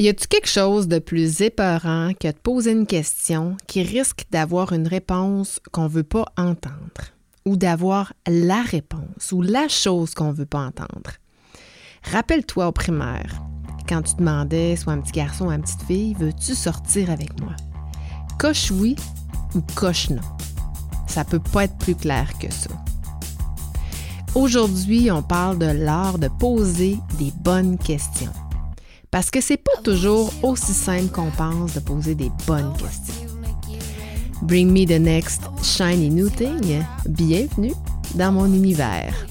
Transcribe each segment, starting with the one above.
Y a-t-il quelque chose de plus épeurant que de poser une question qui risque d'avoir une réponse qu'on veut pas entendre? Ou d'avoir la réponse ou la chose qu'on veut pas entendre? Rappelle-toi au primaire, quand tu demandais soit un petit garçon ou une petite fille, veux-tu sortir avec moi? Coche oui ou coche non. Ça peut pas être plus clair que ça. Aujourd'hui, on parle de l'art de poser des bonnes questions. Parce que c'est pas toujours aussi simple qu'on pense de poser des bonnes questions. Bring me the next shiny new thing. Bienvenue dans mon univers.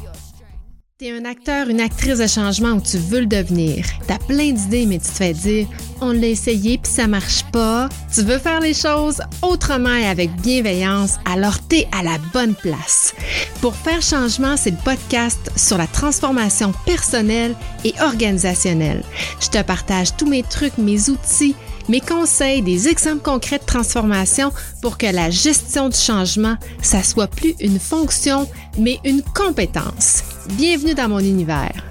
T'es un acteur, une actrice de changement ou tu veux le devenir. T'as plein d'idées, mais tu te fais dire on l'a essayé puis ça marche pas. Tu veux faire les choses autrement et avec bienveillance, alors t'es à la bonne place. Pour faire changement, c'est le podcast sur la transformation personnelle et organisationnelle. Je te partage tous mes trucs, mes outils, mes conseils, des exemples concrets de transformation pour que la gestion du changement, ça soit plus une fonction, mais une compétence. Bienvenue dans mon univers.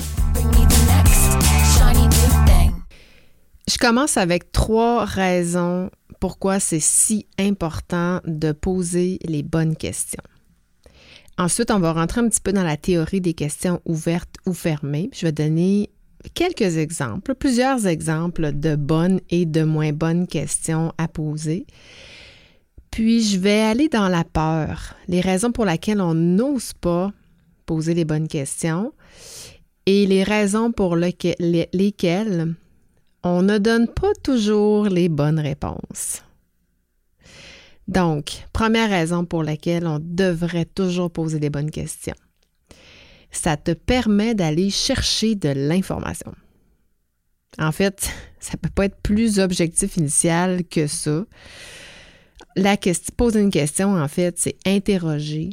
Je commence avec trois raisons pourquoi c'est si important de poser les bonnes questions. Ensuite, on va rentrer un petit peu dans la théorie des questions ouvertes ou fermées. Je vais donner quelques exemples, plusieurs exemples de bonnes et de moins bonnes questions à poser. Puis, je vais aller dans la peur, les raisons pour lesquelles on n'ose pas poser les bonnes questions et les raisons pour lesquelles on ne donne pas toujours les bonnes réponses. Donc, première raison pour laquelle on devrait toujours poser les bonnes questions. Ça te permet d'aller chercher de l'information. En fait, ça ne peut pas être plus objectif initial que ça. La question, poser une question, en fait, c'est interroger,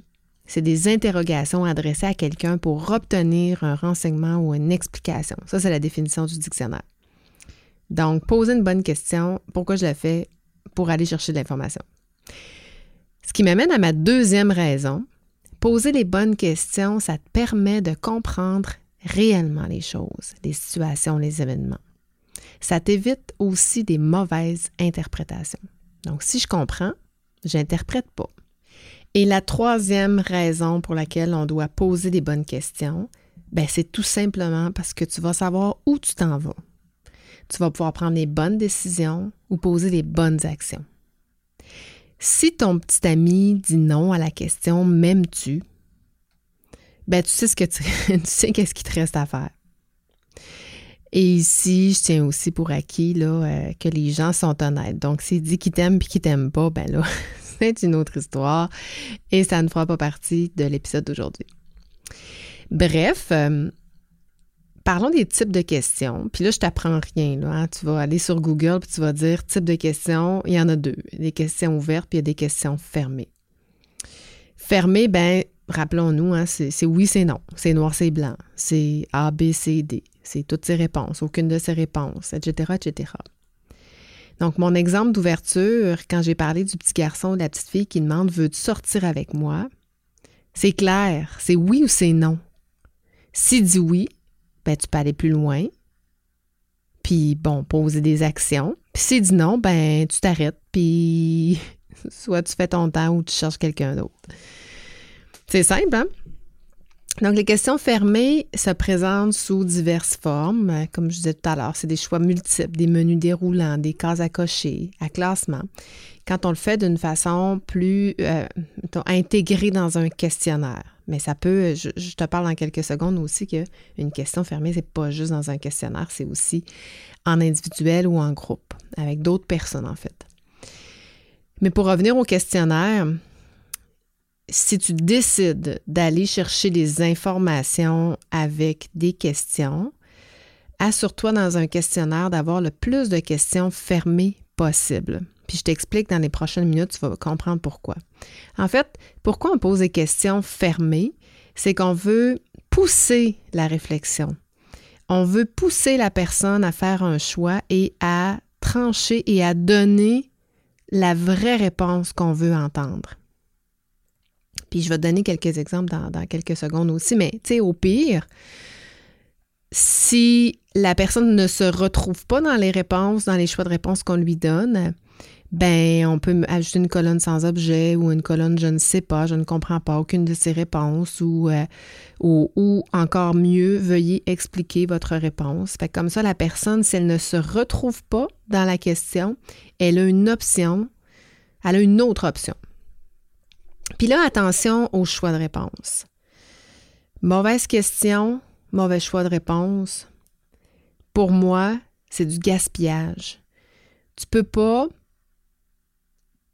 c'est des interrogations adressées à quelqu'un pour obtenir un renseignement ou une explication. Ça, c'est la définition du dictionnaire. Donc, poser une bonne question, pourquoi je la fais? Pour aller chercher de l'information. Ce qui m'amène à ma deuxième raison. Poser les bonnes questions, ça te permet de comprendre réellement les choses, les situations, les événements. Ça t'évite aussi des mauvaises interprétations. Donc, si je comprends, j'interprète pas. Et la troisième raison pour laquelle on doit poser des bonnes questions, ben c'est tout simplement parce que tu vas savoir où tu t'en vas. Tu vas pouvoir prendre les bonnes décisions ou poser les bonnes actions. Si ton petit ami dit non à la question m'aimes-tu, ben tu sais ce que tu, sais qu'est-ce qu'il te reste à faire. Et ici, je tiens aussi pour acquis là, euh, que les gens sont honnêtes. Donc, s'il dit qu'il t'aime puis qu'il t'aime pas, ben là, c'est une autre histoire et ça ne fera pas partie de l'épisode d'aujourd'hui. Bref, euh, parlons des types de questions. Puis là, je t'apprends rien. Hein. Tu vas aller sur Google puis tu vas dire type de questions. Il y en a deux. Des questions ouvertes puis il y a des questions fermées. Fermées, ben rappelons-nous, hein, c'est oui, c'est non. C'est noir, c'est blanc. C'est A, B, C, D. C'est toutes ces réponses, aucune de ces réponses, etc., etc. Donc, mon exemple d'ouverture, quand j'ai parlé du petit garçon ou de la petite fille qui demande Veux-tu sortir avec moi? C'est clair, c'est oui ou c'est non? S'il dit oui, ben, tu peux aller plus loin. Puis, bon, poser des actions. Puis s'il dit non, ben, tu t'arrêtes. Puis, soit tu fais ton temps ou tu cherches quelqu'un d'autre. C'est simple, hein? Donc, les questions fermées se présentent sous diverses formes. Comme je disais tout à l'heure, c'est des choix multiples, des menus déroulants, des cases à cocher, à classement. Quand on le fait d'une façon plus euh, intégrée dans un questionnaire. Mais ça peut, je, te parle en quelques secondes aussi qu'une question fermée, c'est pas juste dans un questionnaire, c'est aussi en individuel ou en groupe, avec d'autres personnes en fait. Mais pour revenir au questionnaire, si tu décides d'aller chercher des informations avec des questions, assure-toi dans un questionnaire d'avoir le plus de questions fermées possible. Puis je t'explique dans les prochaines minutes, tu vas comprendre pourquoi. En fait, pourquoi on pose des questions fermées? C'est qu'on veut pousser la réflexion. On veut pousser la personne à faire un choix et à trancher et à donner la vraie réponse qu'on veut entendre. Puis je vais te donner quelques exemples dans, quelques secondes aussi, mais tu sais, au pire, si la personne ne se retrouve pas dans les réponses, dans les choix de réponses qu'on lui donne, ben on peut ajouter une colonne sans objet ou une colonne je ne sais pas, je ne comprends pas aucune de ces réponses ou, euh, ou, encore mieux, veuillez expliquer votre réponse. Fait comme ça, la personne, si elle ne se retrouve pas dans la question, elle a une option, elle a une autre option. Puis là, attention au choix de réponse. Mauvaise question, mauvais choix de réponse. Pour moi, c'est du gaspillage. Tu peux pas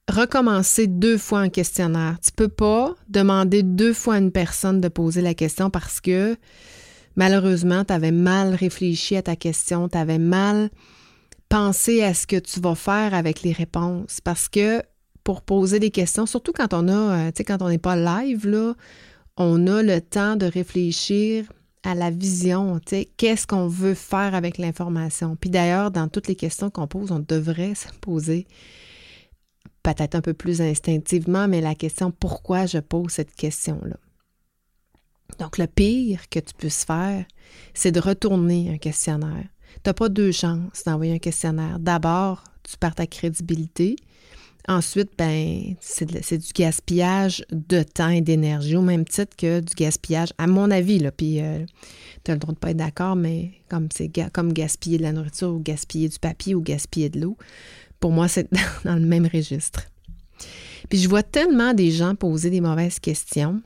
recommencer deux fois un questionnaire. Tu peux pas demander deux fois à une personne de poser la question parce que malheureusement, tu avais mal réfléchi à ta question, tu avais mal pensé à ce que tu vas faire avec les réponses. Parce que pour poser des questions, surtout quand on a, euh, quand on n'est pas live, là, on a le temps de réfléchir à la vision, qu'est-ce qu'on veut faire avec l'information. Puis d'ailleurs, dans toutes les questions qu'on pose, on devrait se poser peut-être un peu plus instinctivement, mais la question pourquoi je pose cette question-là? Donc, le pire que tu puisses faire, c'est de retourner un questionnaire. Tu n'as pas deux chances d'envoyer un questionnaire. D'abord, tu perds ta crédibilité. Ensuite, ben, c'est du gaspillage de temps et d'énergie, au même titre que du gaspillage, à mon avis. Là, puis, euh, tu as le droit de pas être d'accord, mais comme c'est comme gaspiller de la nourriture ou gaspiller du papier ou gaspiller de l'eau, pour moi, c'est dans le même registre. Puis je vois tellement des gens poser des mauvaises questions,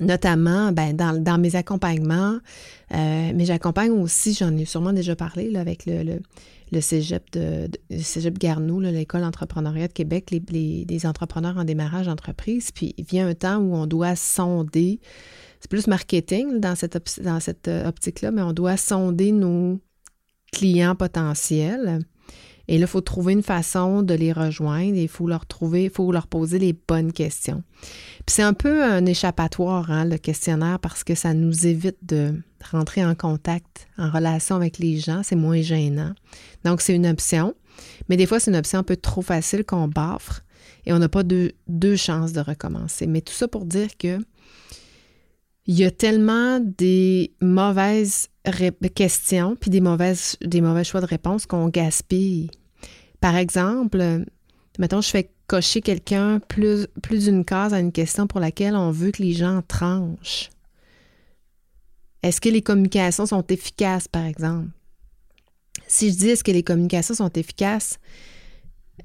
notamment ben, dans, mes accompagnements, euh, mais j'accompagne aussi, j'en ai sûrement déjà parlé là, avec le, le, cégep, de, cégep Garnou, l'école d'entrepreneuriat de Québec, les, les, entrepreneurs en démarrage d'entreprise. Puis il vient un temps où on doit sonder, c'est plus marketing dans cette, dans cette euh, optique-là, mais on doit sonder nos clients potentiels et là, il faut trouver une façon de les rejoindre et il faut leur trouver, faut leur poser les bonnes questions. Puis c'est un peu un échappatoire, hein, le questionnaire, parce que ça nous évite de rentrer en contact, en relation avec les gens. C'est moins gênant. Donc, c'est une option. Mais des fois, c'est une option un peu trop facile qu'on baffre et on n'a pas deux, deux chances de recommencer. Mais tout ça pour dire que il y a tellement des mauvaises questions puis des, mauvaises, des mauvais choix de réponse qu'on gaspille. Par exemple, mettons, je fais cocher quelqu'un plus, d'une case à une question pour laquelle on veut que les gens tranchent. Est-ce que les communications sont efficaces, par exemple? Si je dis que les communications sont efficaces,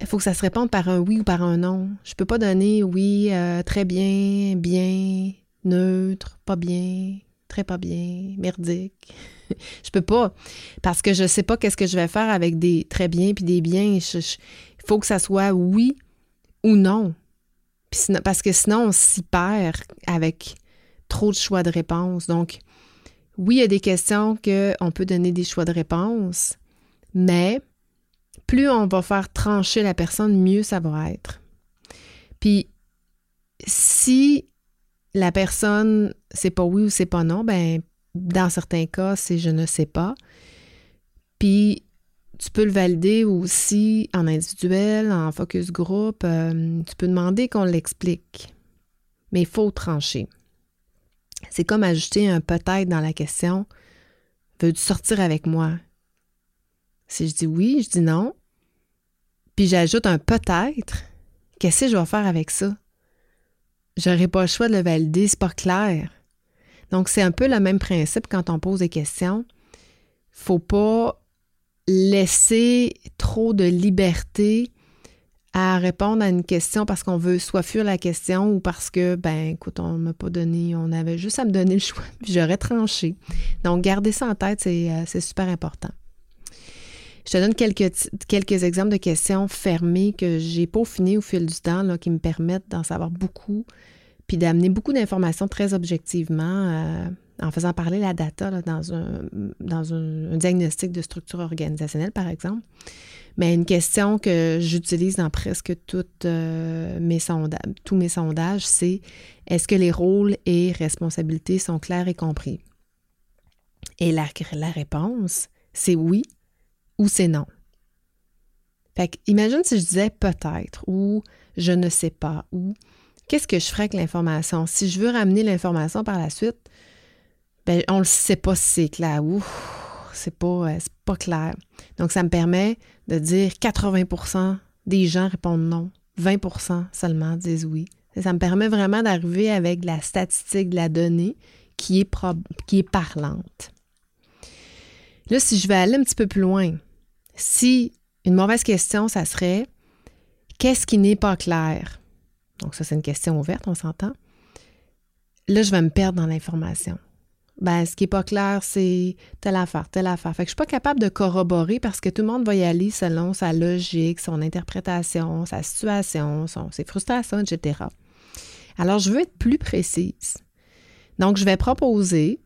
il faut que ça se réponde par un oui ou par un non. Je ne peux pas donner oui, euh, très bien, bien, neutre, pas bien, très pas bien, merdique. je peux pas parce que je sais pas qu'est-ce que je vais faire avec des très bien puis des biens. Il faut que ça soit oui ou non. parce que sinon, on s'y perd avec trop de choix de réponse. Donc, oui, il y a des questions qu'on peut donner des choix de réponse, mais plus on va faire trancher la personne, mieux ça va être. Puis, si la personne, c'est pas oui ou c'est pas non, ben dans certains cas, c'est je ne sais pas. Puis tu peux le valider aussi en individuel, en focus group. Euh, tu peux demander qu'on l'explique. Mais il faut trancher. C'est comme ajouter un peut-être dans la question. Veux-tu sortir avec moi? Si je dis oui, je dis non. Puis j'ajoute un peut-être. Qu'est-ce que je vais faire avec ça? J'aurais pas le choix de le valider, c'est pas clair. Donc, c'est un peu le même principe quand on pose des questions. Faut pas laisser trop de liberté à répondre à une question parce qu'on veut soit fuir la question ou parce que, ben, écoute, on m'a pas donné, on avait juste à me donner le choix, puis j'aurais tranché. Donc, garder ça en tête, c'est euh, super important. Je te donne quelques, quelques exemples de questions fermées que j'ai peaufinées au fil du temps, qui me permettent d'en savoir beaucoup, puis d'amener beaucoup d'informations très objectivement euh, en faisant parler la data dans, un, dans un, diagnostic de structure organisationnelle, par exemple. Mais une question que j'utilise dans presque euh, tous mes sondages, c'est est-ce que les rôles et responsabilités sont clairs et compris? Et la, la réponse, c'est oui ou c'est non? Fait imagine si je disais peut-être ou je ne sais pas ou qu'est-ce que je ferais avec l'information? Si je veux ramener l'information par la suite, ben, on ne sait pas si c'est clair ou c'est pas, euh, pas clair. Donc, ça me permet de dire 80% des gens répondent non, 20% seulement disent oui. Ça me permet vraiment d'arriver avec la statistique de la donnée qui est, qui est parlante. Là, si je vais aller un petit peu plus loin, si une mauvaise question, ça serait qu'est-ce qui n'est pas clair? Donc, ça, c'est une question ouverte, on s'entend. Là, je vais me perdre dans l'information. Ben, ce qui n'est pas clair, c'est telle affaire, telle affaire. Fait que je ne suis pas capable de corroborer parce que tout le monde va y aller selon sa logique, son interprétation, sa situation, ses frustrations, etc. Alors, je veux être plus précise. Donc, je vais proposer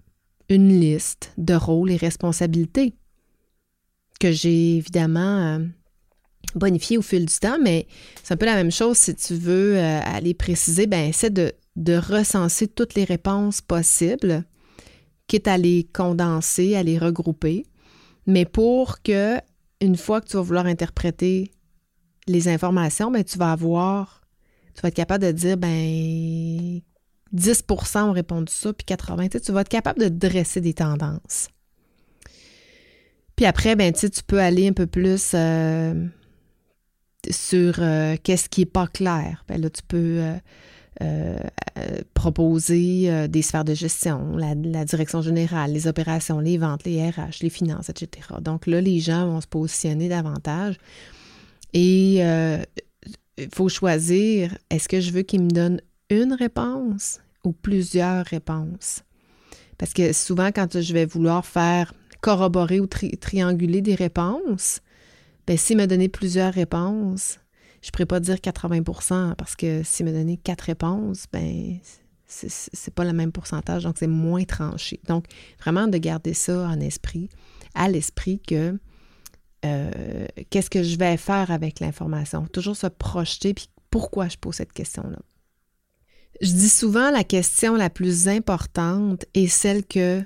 une liste de rôles et responsabilités que j'ai évidemment euh, bonifié au fil du temps, mais c'est un peu la même chose si tu veux euh, aller préciser, ben essaie de, recenser toutes les réponses possibles, quitte à les condenser, à les regrouper, mais pour que, une fois que tu vas vouloir interpréter les informations, ben, tu vas avoir, tu vas être capable de dire, ben 10% ont répondu ça, puis 80 tu vas être capable de dresser des tendances. Puis après, ben, tu peux aller un peu plus euh, sur euh, qu'est-ce qui n'est pas clair. Ben là, tu peux euh, proposer des sphères de gestion, la, la, direction générale, les opérations, les ventes, les RH, les finances, etc. Donc là, les gens vont se positionner davantage. Et il faut choisir, est-ce que je veux qu'ils me donnent une réponse ou plusieurs réponses? Parce que souvent, quand je vais vouloir faire corroborer ou trianguler des réponses, bien, s'il m'a donné plusieurs réponses, je ne pourrais pas dire 80% parce que s'il m'a donné quatre réponses, ben c'est pas le même pourcentage, donc c'est moins tranché. Donc, vraiment de garder ça en esprit, à l'esprit que euh, qu'est-ce que je vais faire avec l'information? Toujours se projeter, puis pourquoi je pose cette question-là? Je dis souvent la question la plus importante est celle que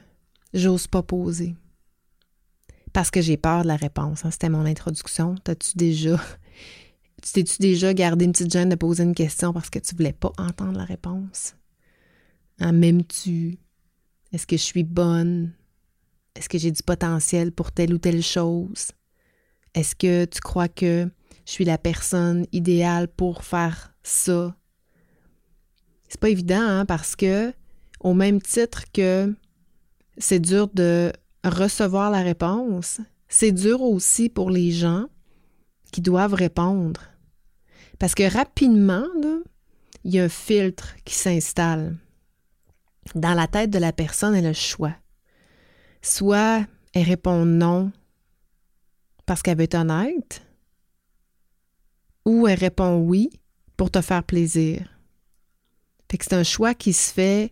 j'ose pas poser. Parce que j'ai peur de la réponse. Hein. C'était mon introduction. T'as-tu déjà. T'es-tu déjà gardé une petite gêne de poser une question parce que tu voulais pas entendre la réponse? Hein, M'aimes-tu? Est-ce que je suis bonne? Est-ce que j'ai du potentiel pour telle ou telle chose? Est-ce que tu crois que je suis la personne idéale pour faire ça? C'est pas évident, hein, parce que, au même titre que c'est dur de recevoir la réponse, c'est dur aussi pour les gens qui doivent répondre. Parce que rapidement, il y a un filtre qui s'installe. Dans la tête de la personne, elle a le choix. Soit elle répond non parce qu'elle veut être honnête, ou elle répond oui pour te faire plaisir. C'est un choix qui se fait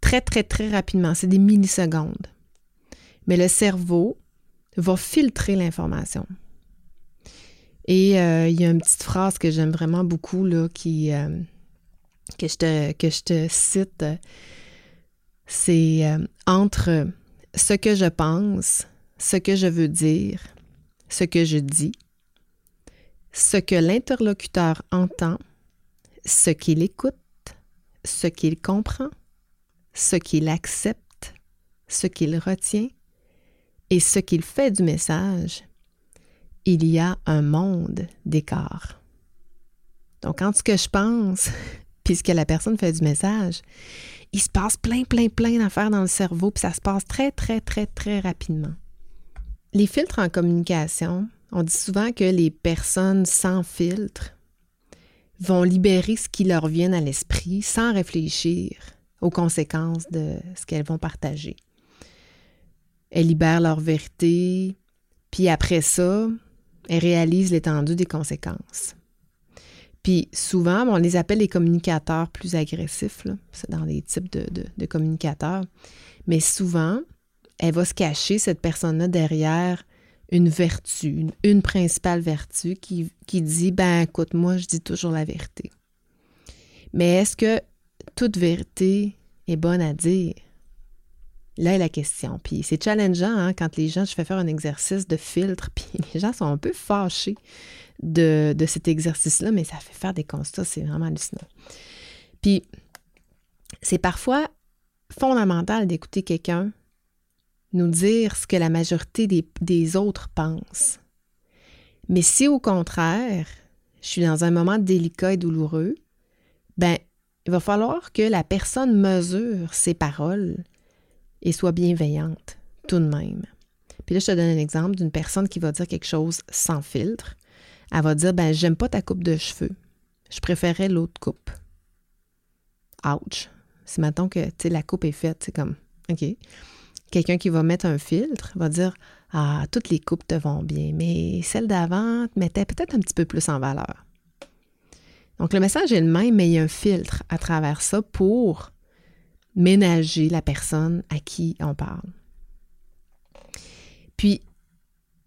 très, très, très rapidement. C'est des millisecondes. Mais le cerveau va filtrer l'information. Et euh, il y a une petite phrase que j'aime vraiment beaucoup là, qui, euh, que, je te, que je te cite. C'est euh, entre ce que je pense, ce que je veux dire, ce que je dis, ce que l'interlocuteur entend, ce qu'il écoute, ce qu'il comprend, ce qu'il accepte, ce qu'il retient et ce qu'il fait du message, il y a un monde d'écart. Donc, entre ce que je pense, puisque la personne fait du message, il se passe plein, plein, plein d'affaires dans le cerveau, puis ça se passe très, très, très, très rapidement. Les filtres en communication, on dit souvent que les personnes sans filtre vont libérer ce qui leur vient à l'esprit sans réfléchir aux conséquences de ce qu'elles vont partager. Elles libèrent leur vérité, puis après ça, elles réalisent l'étendue des conséquences. Puis souvent, on les appelle les communicateurs plus agressifs, c'est dans les types de, de communicateurs, mais souvent, elle va se cacher, cette personne-là, derrière une vertu, une, principale vertu qui, qui dit, ben écoute, moi, je dis toujours la vérité. Mais est-ce que toute vérité est bonne à dire? Là est la question. Puis c'est challengeant hein, quand les gens, je fais faire un exercice de filtre, puis les gens sont un peu fâchés de, cet exercice-là, mais ça fait faire des constats, c'est vraiment hallucinant. Puis c'est parfois fondamental d'écouter quelqu'un nous dire ce que la majorité des, des autres pensent. Mais si au contraire, je suis dans un moment délicat et douloureux, ben, il va falloir que la personne mesure ses paroles et soit bienveillante tout de même. Puis là, je te donne un exemple d'une personne qui va dire quelque chose sans filtre. Elle va dire ben j'aime pas ta coupe de cheveux. Je préférais l'autre coupe. Ouch. Si maintenant que la coupe est faite, c'est comme OK. Quelqu'un qui va mettre un filtre va dire Ah, toutes les coupes te vont bien, mais celle d'avant mettait peut-être un petit peu plus en valeur. Donc le message est le même, mais il y a un filtre à travers ça pour ménager la personne à qui on parle. Puis,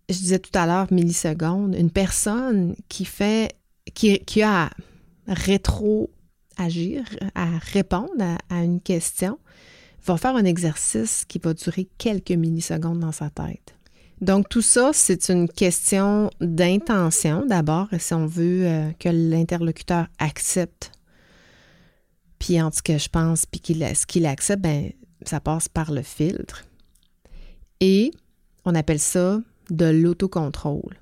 je disais tout à l'heure, millisecondes, une personne qui fait, qui, a à rétro-agir, à répondre à, à, une question, va faire un exercice qui va durer quelques millisecondes dans sa tête. Donc, tout ça, c'est une question d'intention d'abord, si on veut euh, que l'interlocuteur accepte. Puis, en tout cas, je pense, puis ce qu'il accepte, ben, ça passe par le filtre. Et on appelle ça de l'autocontrôle,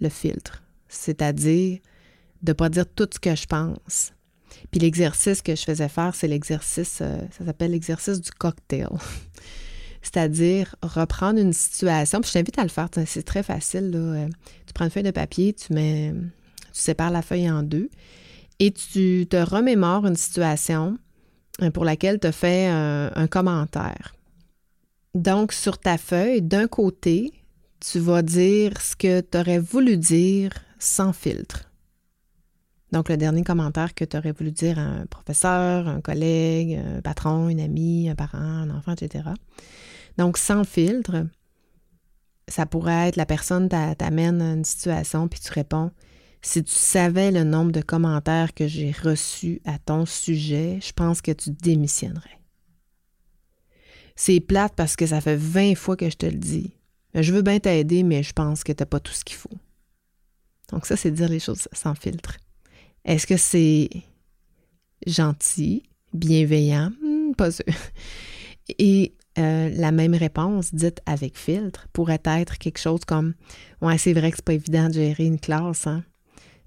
le filtre. C'est-à-dire de ne pas dire tout ce que je pense. Puis l'exercice que je faisais faire, c'est l'exercice, euh, ça s'appelle l'exercice du cocktail. C'est-à-dire reprendre une situation, puis je t'invite à le faire, c'est très facile. Euh, tu prends une feuille de papier, tu mets, tu sépares la feuille en deux et tu te remémores une situation euh, pour laquelle tu as fait un, commentaire. Donc, sur ta feuille, d'un côté, tu vas dire ce que tu aurais voulu dire sans filtre. Donc, le dernier commentaire que tu aurais voulu dire à un professeur, un collègue, un patron, une amie, un parent, un enfant, etc. Donc, sans filtre, ça pourrait être la personne t'amène à une situation, puis tu réponds Si tu savais le nombre de commentaires que j'ai reçus à ton sujet, je pense que tu démissionnerais. C'est plate parce que ça fait 20 fois que je te le dis. Je veux bien t'aider, mais je pense que tu n'as pas tout ce qu'il faut. Donc, ça, c'est dire les choses sans filtre. Est-ce que c'est gentil, bienveillant? Hmm, pas sûr. Et euh, la même réponse dite avec filtre pourrait être quelque chose comme Ouais, c'est vrai que c'est pas évident de gérer une classe. Hein?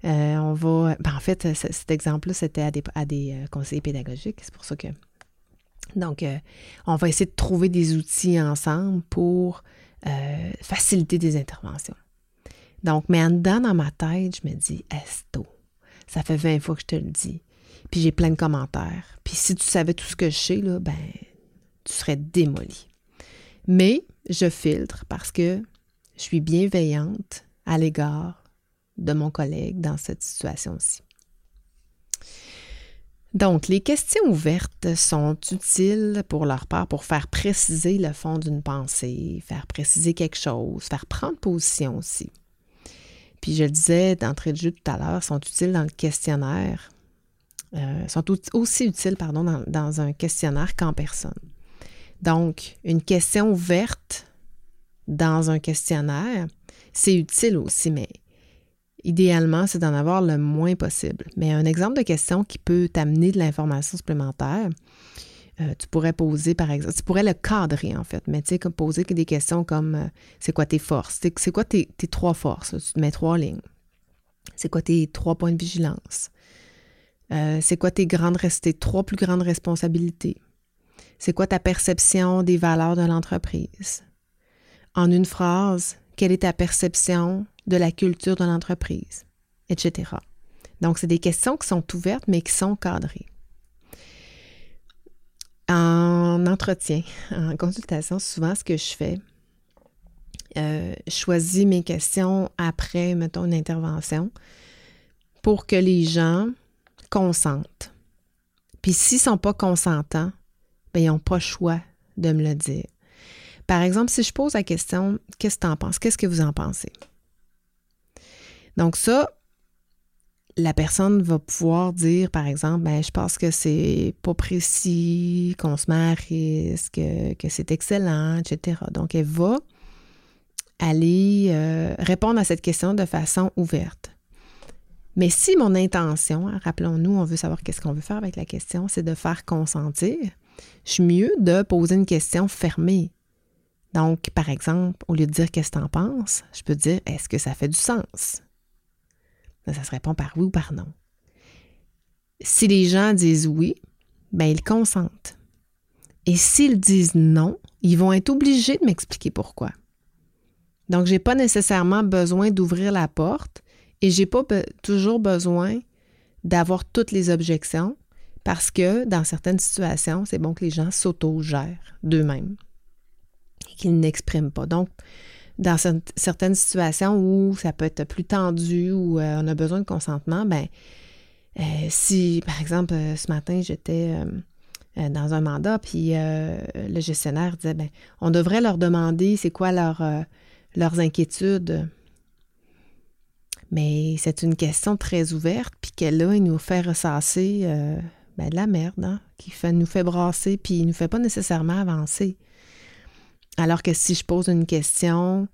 Euh, on va. Ben, en fait, cet exemple-là, c'était à des, à euh, conseillers pédagogiques. C'est pour ça que. Donc, on va essayer de trouver des outils ensemble pour faciliter des interventions. Donc, mais en dedans, dans ma tête, je me dis Esto, ça fait 20 fois que je te le dis. Puis j'ai plein de commentaires. Puis si tu savais tout ce que je sais, là, ben, tu serais démoli. Mais je filtre parce que je suis bienveillante à l'égard de mon collègue dans cette situation-ci. Donc, les questions ouvertes sont utiles pour leur part pour faire préciser le fond d'une pensée, faire préciser quelque chose, faire prendre position aussi. Puis je le disais d'entrée de jeu tout à l'heure, sont utiles dans le questionnaire, euh, sont aussi utiles pardon, dans, dans un questionnaire qu'en personne. Donc, une question ouverte dans un questionnaire, c'est utile aussi, mais idéalement, c'est d'en avoir le moins possible. Mais un exemple de question qui peut t'amener de l'information supplémentaire, euh, tu pourrais poser, par exemple, tu pourrais le cadrer en fait, mais tu sais, poser des questions comme euh, c'est quoi tes forces, c'est quoi tes, trois forces, tu te mets trois lignes, c'est quoi tes trois points de vigilance, euh, c'est quoi tes trois plus grandes responsabilités, c'est quoi ta perception des valeurs de l'entreprise? En une phrase, quelle est ta perception de la culture de l'entreprise? Etc. Donc, c'est des questions qui sont ouvertes, mais qui sont cadrées. En entretien, en consultation, souvent, ce que je fais, euh, je choisis mes questions après, mettons, une intervention pour que les gens consentent. Puis s'ils ne sont pas consentants, ben, ils n'ont pas le choix de me le dire. Par exemple, si je pose la question, qu'est-ce que tu en penses? Qu'est-ce que vous en pensez? Donc ça, la personne va pouvoir dire, par exemple, ben, je pense que c'est pas précis, qu'on se met à risque, que c'est excellent, etc. Donc, elle va aller euh, répondre à cette question de façon ouverte. Mais si mon intention, hein, rappelons-nous, on veut savoir qu'est-ce qu'on veut faire avec la question, c'est de faire consentir, je suis mieux de poser une question fermée. Donc, par exemple, au lieu de dire qu'est-ce que tu en penses, je peux dire est-ce que ça fait du sens? Ça se répond par oui ou par non. Si les gens disent oui, ben ils consentent. Et s'ils disent non, ils vont être obligés de m'expliquer pourquoi. Donc, je n'ai pas nécessairement besoin d'ouvrir la porte et je n'ai pas toujours besoin d'avoir toutes les objections parce que dans certaines situations, c'est bon que les gens s'auto-gèrent d'eux-mêmes et qu'ils n'expriment pas. Donc, dans certaines situations où ça peut être plus tendu, où euh, on a besoin de consentement, ben euh, si, par exemple, euh, ce matin, j'étais dans un mandat, puis le gestionnaire disait, ben, on devrait leur demander c'est quoi leur, leurs inquiétudes. Mais c'est une question très ouverte, puis qu'elle, là, il nous fait ressasser ben, de la merde, hein, qui fait, nous fait brasser, puis il nous fait pas nécessairement avancer. Alors que si je pose une question,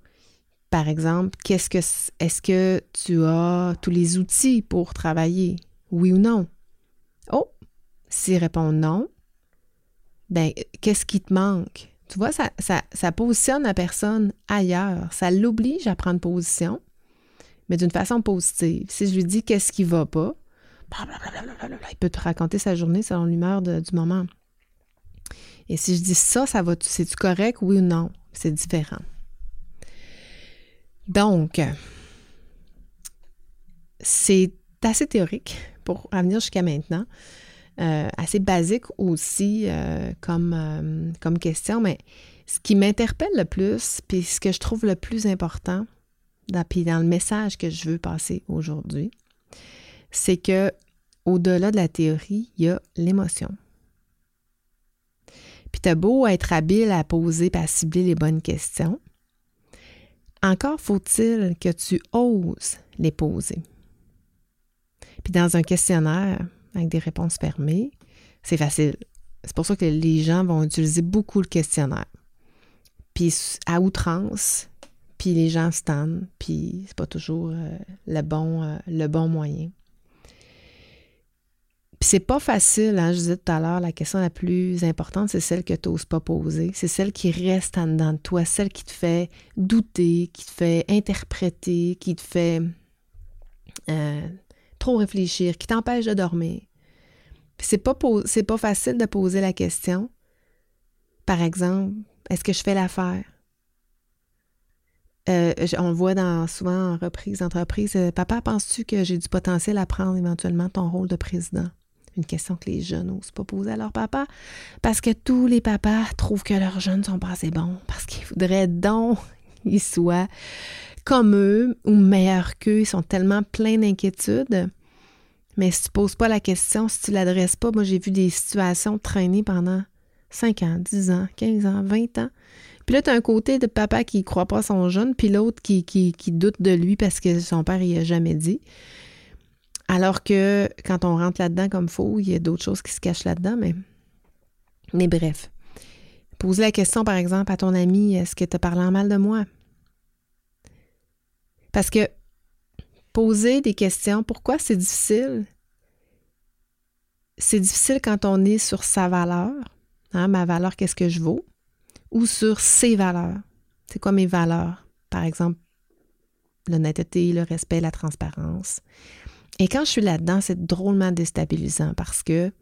par exemple, qu'est-ce que est-ce que tu as tous les outils pour travailler? Oui ou non? Oh, s'il répond non, ben qu'est-ce qui te manque? Tu vois, ça, ça, positionne la personne ailleurs. Ça l'oblige à prendre position, mais d'une façon positive. Si je lui dis qu'est-ce qui va pas, il peut te raconter sa journée selon l'humeur du moment. Et si je dis ça, ça va, c'est-tu correct, oui ou non? C'est différent. Donc, c'est assez théorique pour venir jusqu'à maintenant. Euh, assez basique aussi euh, comme, euh, comme question, mais ce qui m'interpelle le plus, puis ce que je trouve le plus important, puis dans le message que je veux passer aujourd'hui, c'est que au-delà de la théorie, il y a l'émotion. Puis t'as beau être habile à poser et à cibler les bonnes questions, encore faut-il que tu oses les poser. Puis dans un questionnaire avec des réponses fermées, c'est facile. C'est pour ça que les gens vont utiliser beaucoup le questionnaire. Puis à outrance, puis les gens se tannent, puis c'est pas toujours euh, le, bon, euh, le bon moyen. Puis c'est pas facile, hein, je disais tout à l'heure, la question la plus importante, c'est celle que tu n'oses pas poser. C'est celle qui reste en dedans de toi, celle qui te fait douter, qui te fait interpréter, qui te fait euh, trop réfléchir, qui t'empêche de dormir. Puis c'est pas, pas facile de poser la question. Par exemple, est-ce que je fais l'affaire? Euh, on le voit dans, souvent en reprise d'entreprise. Euh, Papa, penses-tu que j'ai du potentiel à prendre éventuellement ton rôle de président? Une question que les jeunes n'osent pas poser à leur papa, parce que tous les papas trouvent que leurs jeunes sont pas assez bons, parce qu'ils voudraient donc qu'ils soient comme eux ou meilleurs qu'eux. Ils sont tellement pleins d'inquiétudes. Mais si tu ne poses pas la question, si tu ne l'adresses pas, moi j'ai vu des situations traîner pendant 5 ans, 10 ans, 15 ans, 20 ans. Puis là, tu as un côté de papa qui ne croit pas son jeune, puis l'autre qui, qui, doute de lui parce que son père il a jamais dit. Alors que quand on rentre là-dedans comme faux, il y a d'autres choses qui se cachent là-dedans, mais, mais bref. Poser la question, par exemple, à ton ami, est-ce que tu parlé en mal de moi? Parce que poser des questions, pourquoi c'est difficile? C'est difficile quand on est sur sa valeur, hein, ma valeur, qu'est-ce que je vaux, ou sur ses valeurs. C'est quoi mes valeurs? Par exemple, l'honnêteté, le respect, la transparence. Et quand je suis là-dedans, c'est drôlement déstabilisant parce que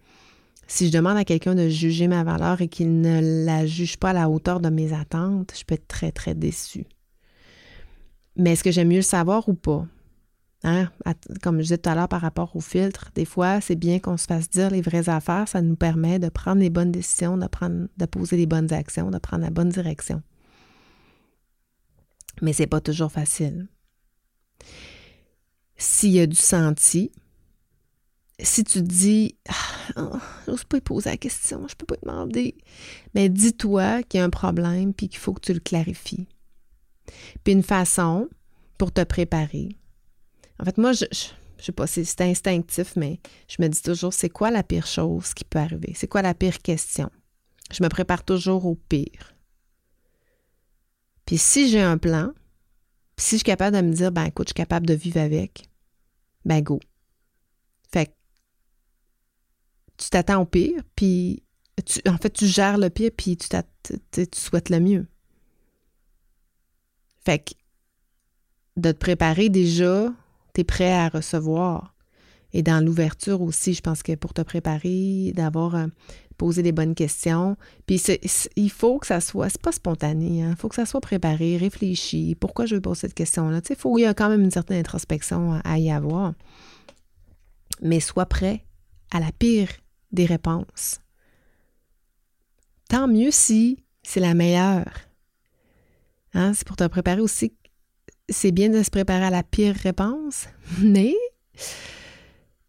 si je demande à quelqu'un de juger ma valeur et qu'il ne la juge pas à la hauteur de mes attentes, je peux être très, très déçue. Mais est-ce que j'aime mieux le savoir ou pas? Hein? Comme je disais tout à l'heure par rapport au filtre, des fois, c'est bien qu'on se fasse dire les vraies affaires. Ça nous permet de prendre les bonnes décisions, de, poser les bonnes actions, de prendre la bonne direction. Mais c'est pas toujours facile s'il y a du senti, si tu te dis ah, j'ose pas poser la question, je peux pas demander, mais dis-toi qu'il y a un problème puis qu'il faut que tu le clarifies. Puis une façon pour te préparer. En fait, moi, je, je, sais pas, c'est instinctif, mais je me dis toujours c'est quoi la pire chose qui peut arriver? C'est quoi la pire question? Je me prépare toujours au pire. Puis si j'ai un plan, si je suis capable de me dire, ben écoute, je suis capable de vivre avec, ben go. Fait que tu t'attends au pire, puis tu, en fait, tu gères le pire, puis tu, tu souhaites le mieux. Fait que de te préparer déjà, tu es prêt à recevoir. Et dans l'ouverture aussi, je pense que pour te préparer, d'avoir posé des bonnes questions. Puis il faut que ça soit, c'est pas spontané, il hein, faut que ça soit préparé, réfléchi. Pourquoi je veux poser cette question-là? Tu sais, il y a quand même une certaine introspection à y avoir. Mais sois prêt à la pire des réponses. Tant mieux si c'est la meilleure. Hein, c'est pour te préparer aussi. C'est bien de se préparer à la pire réponse, mais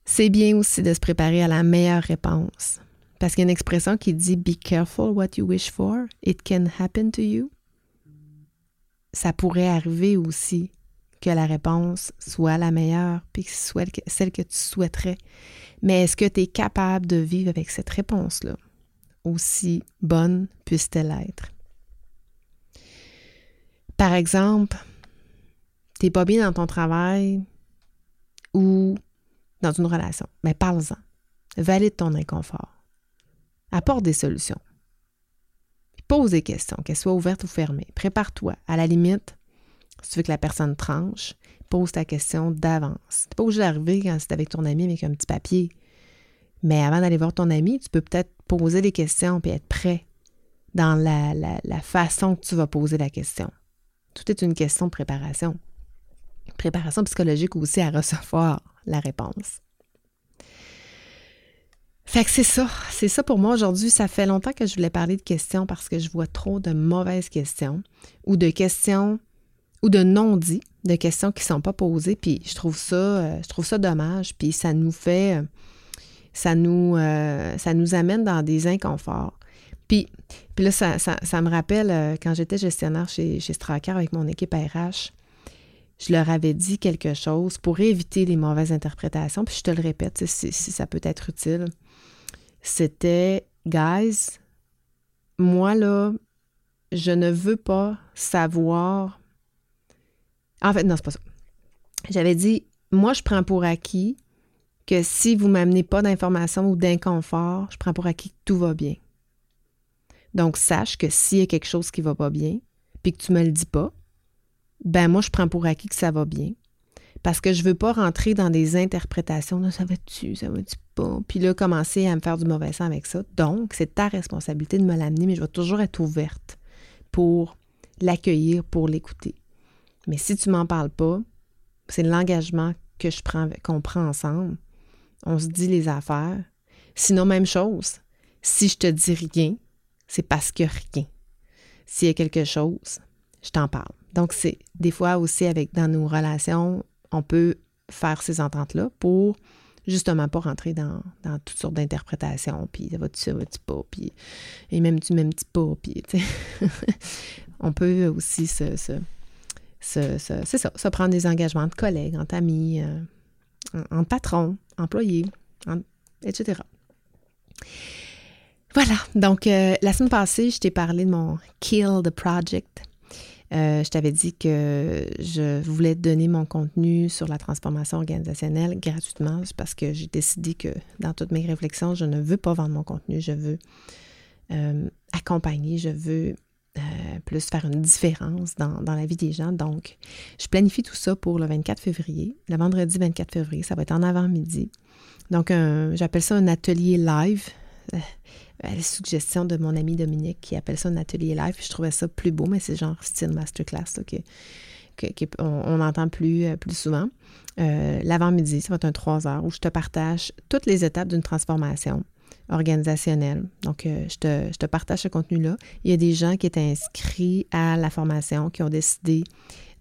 c'est bien aussi de se préparer à la meilleure réponse. Parce qu'il y a une expression qui dit Be careful what you wish for, it can happen to you. Ça pourrait arriver aussi que la réponse soit la meilleure, puis que soit celle que tu souhaiterais. Mais est-ce que tu es capable de vivre avec cette réponse-là, aussi bonne puisse-t-elle être? Par exemple, tu n'es pas bien dans ton travail ou dans une relation. Mais parle-en. Valide ton inconfort. Apporte des solutions. Pose des questions, qu'elles soient ouvertes ou fermées. Prépare-toi. À la limite, si tu veux que la personne tranche, pose ta question d'avance. Tu n'es pas obligé d'arriver quand c'est avec ton ami avec un petit papier. Mais avant d'aller voir ton ami, tu peux peut-être poser des questions et être prêt dans la, la, façon que tu vas poser la question. Tout est une question de préparation. Préparation psychologique aussi à recevoir la réponse. Fait que c'est ça, c'est ça pour moi aujourd'hui. Ça fait longtemps que je voulais parler de questions parce que je vois trop de mauvaises questions ou de questions ou de non-dits, de questions qui ne sont pas posées. Puis je trouve ça, euh, je trouve ça dommage. Puis ça nous fait, ça nous, euh, ça nous amène dans des inconforts. Puis, là, ça, me rappelle euh, quand j'étais gestionnaire chez, Stracker avec mon équipe RH, je leur avais dit quelque chose pour éviter les mauvaises interprétations. Puis je te le répète si ça peut être utile. C'était, guys, moi là, je ne veux pas savoir en fait, non, c'est pas ça. J'avais dit, moi, je prends pour acquis que si vous m'amenez pas d'informations ou d'inconfort, je prends pour acquis que tout va bien. Donc, sache que s'il y a quelque chose qui va pas bien, puis que tu me le dis pas, ben moi, je prends pour acquis que ça va bien. Parce que je veux pas rentrer dans des interprétations, là, ça va-tu, ça va-tu puis là, commencer à me faire du mauvais sang avec ça. Donc, c'est ta responsabilité de me l'amener, mais je vais toujours être ouverte pour l'accueillir, pour l'écouter. Mais si tu m'en parles pas, c'est l'engagement que je prends, qu'on prend ensemble. On se dit les affaires. Sinon, même chose. Si je te dis rien, c'est parce que rien. S'il y a quelque chose, je t'en parle. Donc, c'est des fois aussi avec dans nos relations, on peut faire ces ententes-là pour justement pas rentrer dans, toutes sortes d'interprétations, puis ça va-tu, ça va-tu pas, puis et même tu m'aimes pas, puis tu on peut aussi se, c'est ça, se prendre des engagements de collègues, entre amis, euh, en, patron, employé, etc. Voilà, donc euh, la semaine passée, je t'ai parlé de mon Kill the Project. Euh, je t'avais dit que je voulais donner mon contenu sur la transformation organisationnelle gratuitement parce que j'ai décidé que dans toutes mes réflexions, je ne veux pas vendre mon contenu, je veux accompagner, je veux euh, plus faire une différence dans, la vie des gens. Donc, je planifie tout ça pour le 24 février, le vendredi 24 février. Ça va être en avant-midi. Donc, j'appelle ça un atelier live. Euh, la suggestion de mon ami Dominique qui appelle ça un atelier live. je trouvais ça plus beau, mais c'est genre style masterclass qu'on entend plus, euh, plus souvent. L'avant-midi, ça va être un 3 heures où je te partage toutes les étapes d'une transformation organisationnel. Donc, euh, je, te, partage ce contenu-là. Il y a des gens qui étaient inscrits à la formation, qui ont décidé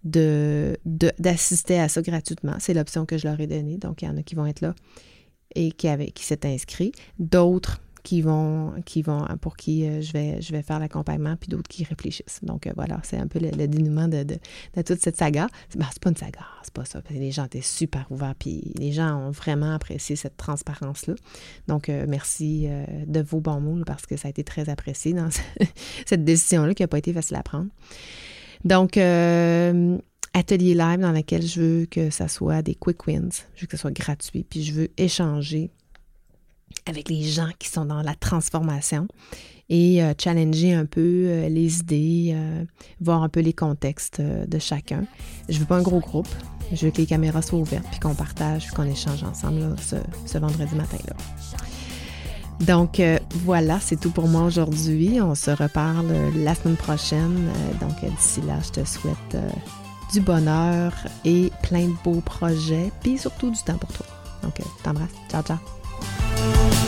d'assister à ça gratuitement. C'est l'option que je leur ai donnée. Donc, il y en a qui vont être là et qui, qui s'étaient inscrits. D'autres qui vont, qui vont pour qui euh, je, vais, je vais faire l'accompagnement, puis d'autres qui réfléchissent. Donc euh, voilà, c'est un peu le, dénouement de, toute cette saga. Ben, c'est pas une saga, c'est pas ça. Les gens étaient super ouverts, puis les gens ont vraiment apprécié cette transparence-là. Donc euh, merci de vos bons mots, parce que ça a été très apprécié dans cette décision-là qui n'a pas été facile à prendre. Donc, atelier live dans lequel je veux que ça soit des quick wins, je veux que ce soit gratuit, puis je veux échanger avec les gens qui sont dans la transformation et challenger un peu les idées, voir un peu les contextes de chacun. Je veux pas un gros groupe. Je veux que les caméras soient ouvertes, puis qu'on partage, qu'on échange ensemble ce, vendredi matin-là. Donc voilà, c'est tout pour moi aujourd'hui. On se reparle la semaine prochaine. donc d'ici là, je te souhaite du bonheur et plein de beaux projets, puis surtout du temps pour toi. Donc, t'embrasse. Ciao, ciao. Bye.